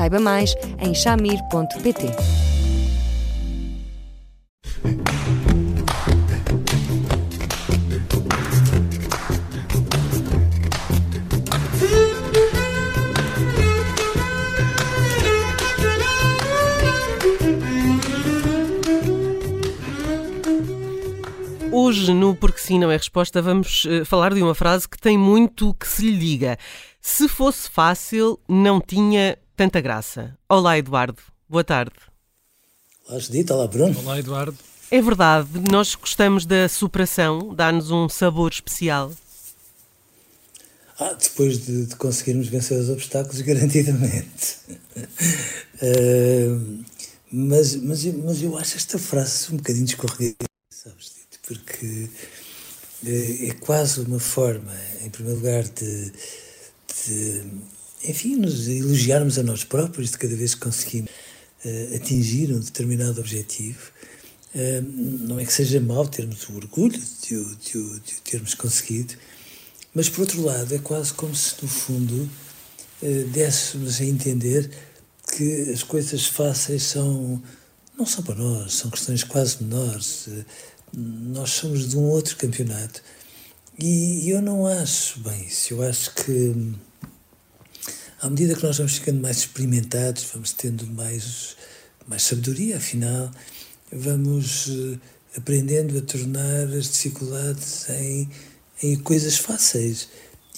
Saiba mais em chamir.pt. Hoje, no Porque Sim Não é Resposta, vamos uh, falar de uma frase que tem muito que se lhe diga. Se fosse fácil, não tinha tanta graça. Olá, Eduardo. Boa tarde. Olá, Judita. Olá, Bruno. Olá, Eduardo. É verdade, nós gostamos da superação, dá-nos um sabor especial. Ah, depois de, de conseguirmos vencer os obstáculos, garantidamente. uh, mas, mas, mas eu acho esta frase um bocadinho escorregada, sabes, Dito? Porque uh, é quase uma forma, em primeiro lugar, de, de enfim, nos elogiarmos a nós próprios de cada vez que conseguimos uh, atingir um determinado objetivo. Uh, não é que seja mau termos o orgulho de o, de, o, de o termos conseguido, mas por outro lado é quase como se no fundo uh, dessemos a entender que as coisas fáceis são não são para nós, são questões quase menores. Nós somos de um outro campeonato. E, e eu não acho bem isso. Eu acho que à medida que nós vamos ficando mais experimentados, vamos tendo mais, mais sabedoria, afinal, vamos uh, aprendendo a tornar as dificuldades em, em coisas fáceis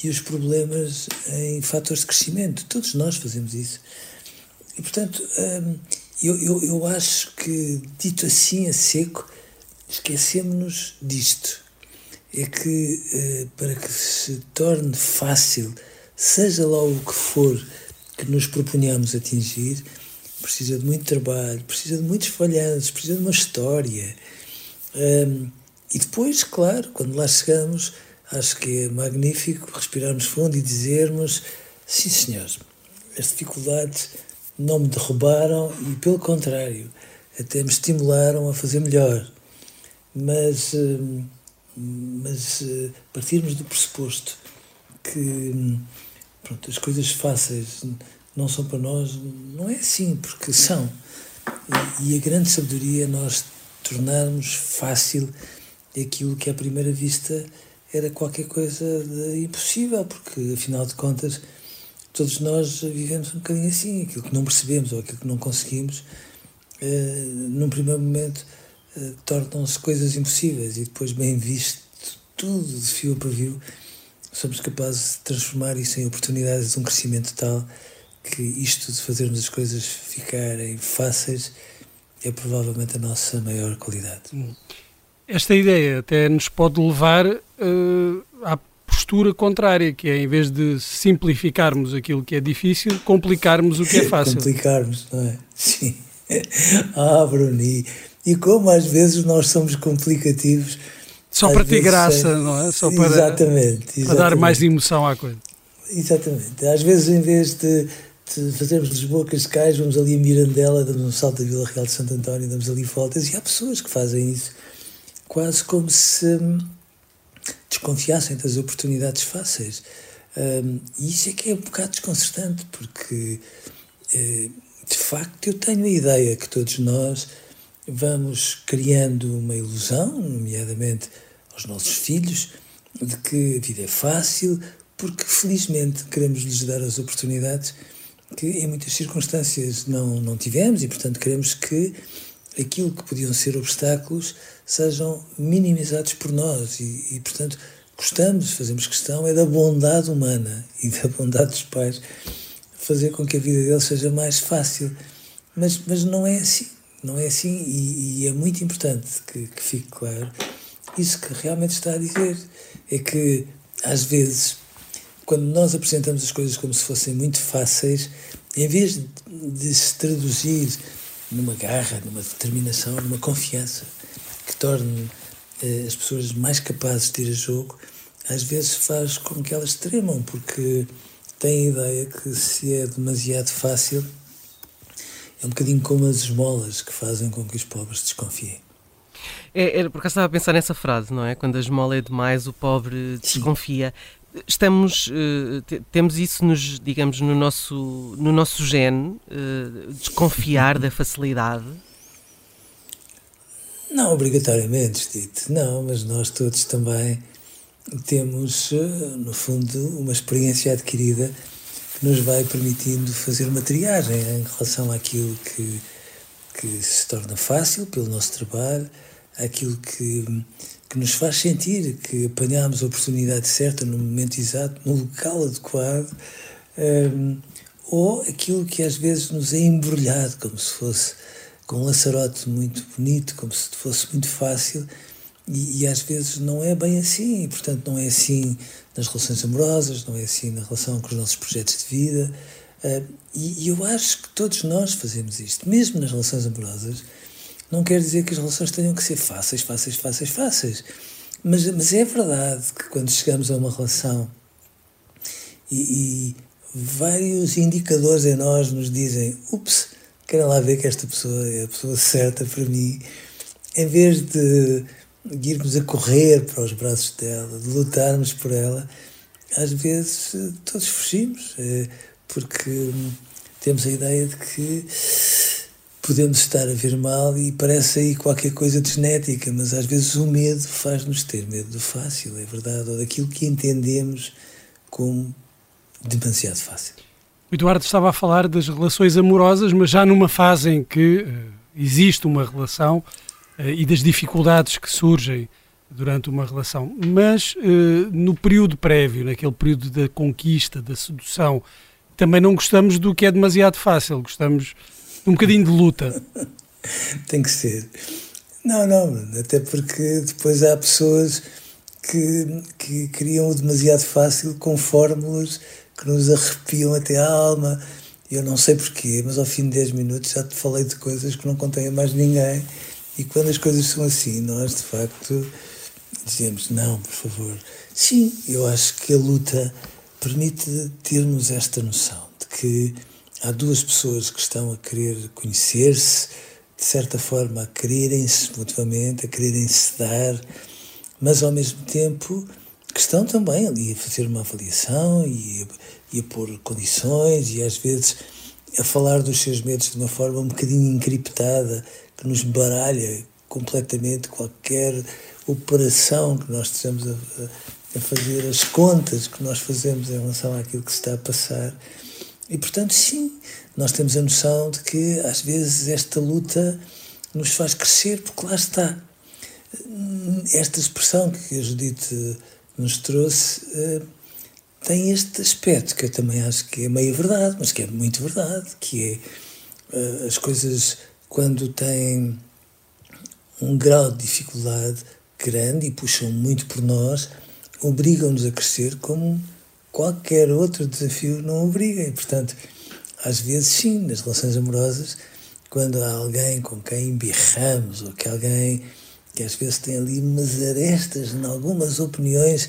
e os problemas em fatores de crescimento. Todos nós fazemos isso. E, portanto, um, eu, eu, eu acho que, dito assim a seco, esquecemos-nos disto. É que, uh, para que se torne fácil seja lá o que for que nos proponhamos atingir, precisa de muito trabalho, precisa de muitos falhanços, precisa de uma história. Um, e depois, claro, quando lá chegamos, acho que é magnífico respirarmos fundo e dizermos: sim, senhor, as dificuldades não me derrubaram e, pelo contrário, até me estimularam a fazer melhor. Mas, mas partirmos do pressuposto que pronto, as coisas fáceis não são para nós, não é assim, porque são. E, a grande sabedoria é nós tornarmos fácil aquilo que à primeira vista era qualquer coisa impossível, porque afinal de contas todos nós vivemos um bocadinho assim, aquilo que não percebemos ou aquilo que não conseguimos, eh, num primeiro momento eh, tornam-se coisas impossíveis e depois bem visto tudo de fio a pavio somos capazes de transformar isso em oportunidades de um crescimento tal que isto de fazermos as coisas ficarem fáceis é provavelmente a nossa maior qualidade. Hum. Esta ideia até nos pode levar uh, à postura contrária, que é em vez de simplificarmos aquilo que é difícil, complicarmos o que é fácil. complicarmos, não é? Sim. Ah, Bruni. E como às vezes nós somos complicativos só para ter graça, é, não é? Só para, exatamente, exatamente. para dar mais emoção à coisa. Exatamente. Às vezes, em vez de, de fazermos Lisboa Cascais, vamos ali a Mirandela, damos um salto da Vila Real de Santo António, damos ali voltas, e há pessoas que fazem isso quase como se hum, desconfiassem das oportunidades fáceis. Um, e isso é que é um bocado desconcertante, porque eh, de facto eu tenho a ideia que todos nós vamos criando uma ilusão, nomeadamente aos nossos filhos, de que a vida é fácil, porque felizmente queremos lhes dar as oportunidades que em muitas circunstâncias não, não tivemos e, portanto, queremos que aquilo que podiam ser obstáculos sejam minimizados por nós e, e, portanto, gostamos, fazemos questão é da bondade humana e da bondade dos pais fazer com que a vida deles seja mais fácil. Mas, mas não é assim. Não é assim e, e é muito importante que, que fique claro isso que realmente está a dizer. É que, às vezes, quando nós apresentamos as coisas como se fossem muito fáceis, em vez de se traduzir numa garra, numa determinação, numa confiança que torne eh, as pessoas mais capazes de ir a jogo, às vezes faz com que elas tremam, porque têm a ideia que se é demasiado fácil, é um bocadinho como as esmolas que fazem com que os pobres desconfiem. É, é, por acaso estava a pensar nessa frase, não é? Quando a esmola é demais, o pobre desconfia. Sim. Estamos, uh, temos isso, nos, digamos, no nosso, no nosso gene, uh, desconfiar da facilidade? Não obrigatoriamente, Tito, não, mas nós todos também temos, uh, no fundo, uma experiência adquirida nos vai permitindo fazer uma triagem em relação àquilo que, que se torna fácil pelo nosso trabalho, aquilo que, que nos faz sentir que apanhámos a oportunidade certa no momento exato, no local adequado, um, ou aquilo que às vezes nos é embrulhado como se fosse com um laçarote muito bonito, como se fosse muito fácil, e, e, às vezes não é bem assim, e portanto não é assim nas relações amorosas, não é assim na relação com os nossos projetos de vida. Uh, e, e eu acho que todos nós fazemos isto, mesmo nas relações amorosas não quer dizer que as relações tenham que ser fáceis, fáceis, fáceis, fáceis. Mas, mas é verdade que quando chegamos a uma relação e, e vários indicadores em nós nos dizem: ups, quero lá ver que esta pessoa é a pessoa certa para mim, em vez de, de irmos a correr para os braços dela, de lutarmos por ela, às vezes todos fugimos, é, porque temos a ideia de que podemos estar a ver mal e parece aí qualquer coisa de genética, mas às vezes o medo faz-nos ter medo do fácil, é verdade, ou daquilo que entendemos como demasiado fácil. O Eduardo estava a falar das relações amorosas, mas já numa fase em que uh, existe uma relação e das dificuldades que surgem durante uma relação. Mas uh, no período prévio, naquele período da conquista, da sedução, também não gostamos do que é demasiado fácil, gostamos um bocadinho de luta. Tem que ser. Não, não, até porque depois há pessoas que, que criam o demasiado fácil com fórmulas que nos arrepiam até a alma. Eu não sei porquê, mas ao fim de 10 minutos já te falei de coisas que não contém a mais ninguém. E quando as coisas são assim, nós de facto dizemos: não, por favor. Sim, eu acho que a luta permite termos esta noção de que há duas pessoas que estão a querer conhecer-se, de certa forma a quererem-se mutuamente, a quererem-se dar, mas ao mesmo tempo que estão também ali a fazer uma avaliação e e a pôr condições e às vezes a falar dos seus medos de uma forma um bocadinho encriptada, que nos baralha completamente qualquer operação que nós estejamos a, a, fazer, as contas que nós fazemos em relação àquilo que se está a passar. E, portanto, sim, nós temos a noção de que, às vezes, esta luta nos faz crescer, porque lá está. Esta expressão que a Judite nos trouxe eh, tem este aspecto que eu também acho que é meio verdade, mas que é muito verdade, que é eh, as coisas quando têm um grau de dificuldade grande e puxam muito por nós, obrigam-nos a crescer como qualquer outro desafio não obriga. E, portanto, às vezes, sim, nas relações amorosas, quando há alguém com quem embirramos, ou que alguém que às vezes tem ali umas arestas em algumas opiniões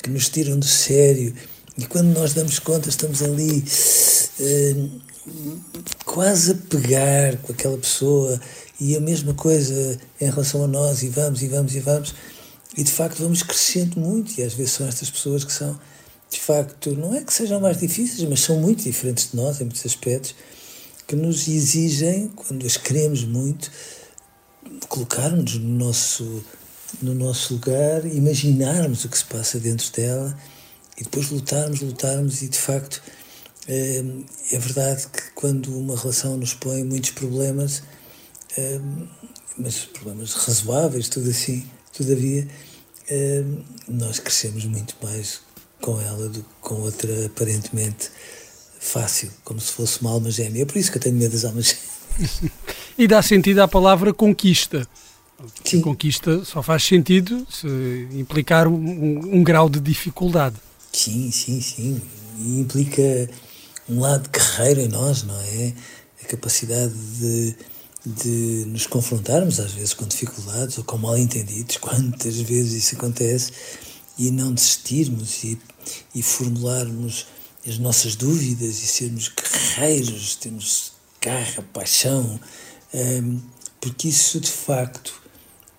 que nos tiram do sério, e quando nós damos conta, estamos ali eh, quase a pegar com aquela pessoa, e a mesma coisa em relação a nós, e vamos, e vamos, e vamos, e de facto vamos crescendo muito, e às vezes são estas pessoas que são de facto, não é que sejam mais difíceis, mas são muito diferentes de nós em muitos aspectos, que nos exigem, quando as queremos muito, colocarmos no nosso, no nosso lugar, imaginarmos o que se passa dentro dela e depois lutarmos, lutarmos e de facto é, é verdade que quando uma relação nos põe muitos problemas, é, mas problemas razoáveis, tudo assim, todavia, é, nós crescemos muito mais com ela do que com outra aparentemente fácil, como se fosse uma alma gêmea. É por isso que eu tenho medo das almas gêmeas. e dá sentido à palavra conquista. Sim. A conquista só faz sentido se implicar um, um, grau de dificuldade. Sim, sim, sim. E implica um lado guerreiro em nós, não é? A capacidade de, de nos confrontarmos, às vezes, com dificuldades ou com mal-entendidos, quantas vezes isso acontece, e não desistirmos e, e formularmos as nossas dúvidas e sermos guerreiros, temos garra, paixão, um, porque isso de facto,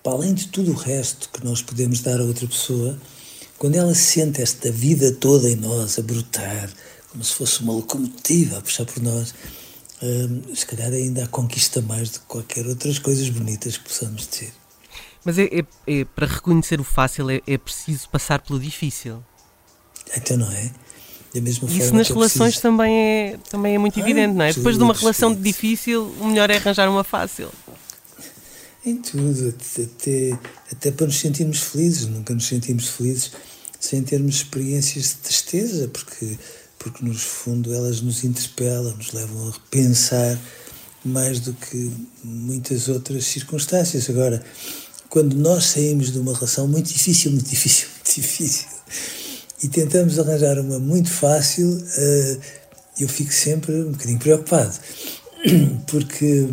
para além de tudo o resto que nós podemos dar a outra pessoa, quando ela sente esta vida toda em nós a brotar, como se fosse uma locomotiva a puxar por nós, um, se calhar ainda a conquista mais do que qualquer outras coisas bonitas que possamos dizer. Mas é, é, é para reconhecer o fácil é, é preciso passar pelo difícil. Então não é? Isso nas relações preciso... também, é, também é muito ah, evidente, não é? Depois de uma relação difícil, o melhor é arranjar uma fácil. Em tudo, até, até para nos sentirmos felizes. Nunca nos sentimos felizes sem termos experiências de tristeza, porque, porque no fundo elas nos interpelam, nos levam a repensar mais do que muitas outras circunstâncias. Agora, quando nós saímos de uma relação muito difícil, muito difícil, muito difícil, e tentamos arranjar uma muito fácil, eh, eu fico sempre um bocadinho preocupado, porque,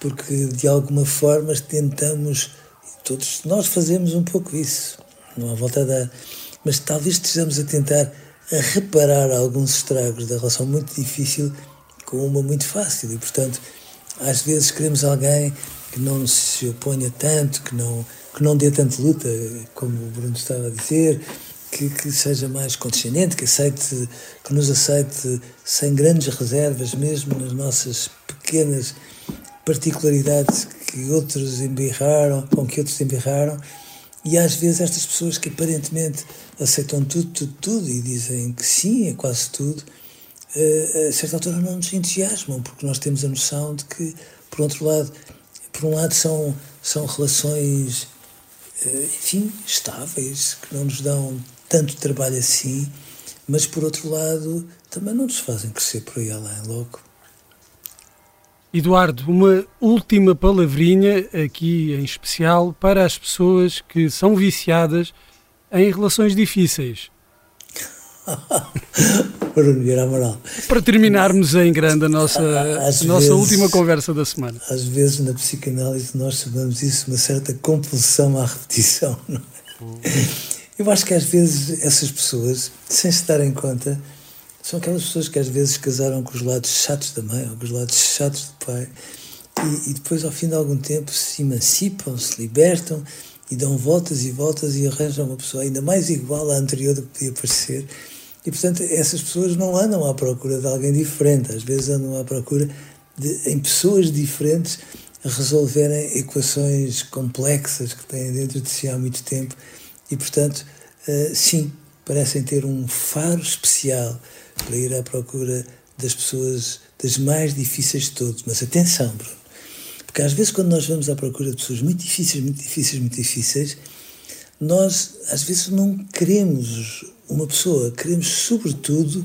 porque de alguma forma tentamos, todos nós fazemos um pouco isso, não há volta a dar, mas talvez estejamos a tentar a reparar alguns estragos da relação muito difícil com uma muito fácil. E, portanto, às vezes queremos alguém que não se oponha tanto, que não, que não dê tanta luta, como o Bruno estava a dizer, que, que, seja mais condescendente, que, aceite, que nos aceite sem grandes reservas, mesmo nas nossas pequenas particularidades que outros embirraram, com que outros embirraram. E às vezes estas pessoas que aparentemente aceitam tudo, tudo, tudo e dizem que sim a quase tudo, eh, a certa altura não nos entusiasmam, porque nós temos a noção de que, por outro lado, por um lado são, são relações, eh, enfim, estáveis, que não nos dão tanto trabalho assim, mas por outro lado também não nos fazem crescer por aí além logo. Eduardo, uma última palavrinha aqui em especial para as pessoas que são viciadas em relações difíceis. Para terminarmos em grande a nossa, nossa vezes, última conversa da semana. Às vezes na psicanálise nós chamamos isso uma certa compulsão à repetição. Não é? Eu acho que às vezes essas pessoas, sem se darem conta, são aquelas pessoas que às vezes casaram com os lados chatos da mãe ou com os lados chatos do pai e, e depois, ao fim de algum tempo, se emancipam, se libertam e dão voltas e voltas e arranjam uma pessoa ainda mais igual à anterior do que podia parecer. E, portanto, essas pessoas não andam à procura de alguém diferente, às vezes andam à procura de, em pessoas diferentes, resolverem equações complexas que têm dentro de si há muito tempo e, portanto, uh, sim, parecem ter um faro especial para ir à procura das pessoas, das mais difíceis de todos. Mas atenção, Bruno, porque às vezes, quando nós vamos à procura de pessoas muito difíceis, muito difíceis, muito difíceis, nós às vezes não queremos uma pessoa, queremos, sobretudo,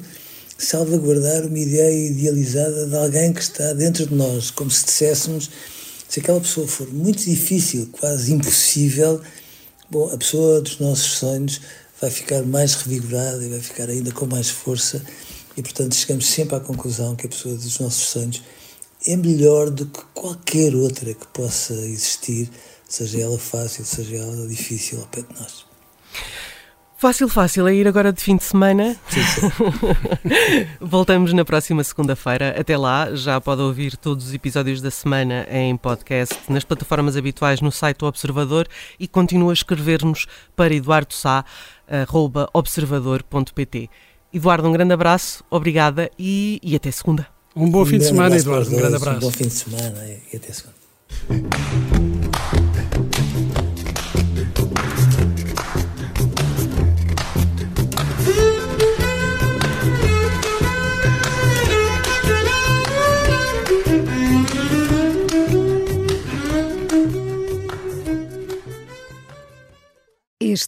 salvaguardar uma ideia idealizada de alguém que está dentro de nós, como se disséssemos, se aquela pessoa for muito difícil, quase impossível, bom, a pessoa dos nossos sonhos vai ficar mais revigorada e vai ficar ainda com mais força e, portanto, chegamos sempre à conclusão que a pessoa dos nossos sonhos é melhor do que qualquer outra que possa existir, seja ela fácil, seja ela difícil ao pé de nós. Fácil, fácil, é ir agora de fim de semana. Voltamos na próxima segunda-feira. Até lá, já pode ouvir todos os episódios da semana em podcast, nas plataformas habituais, no site do Observador e continua a escrever-nos para eduardosá.observador.pt. Eduardo, um grande abraço, obrigada e, e até segunda. Um bom um fim de semana, Eduardo. Um grande abraço. Um bom fim de semana e até segunda.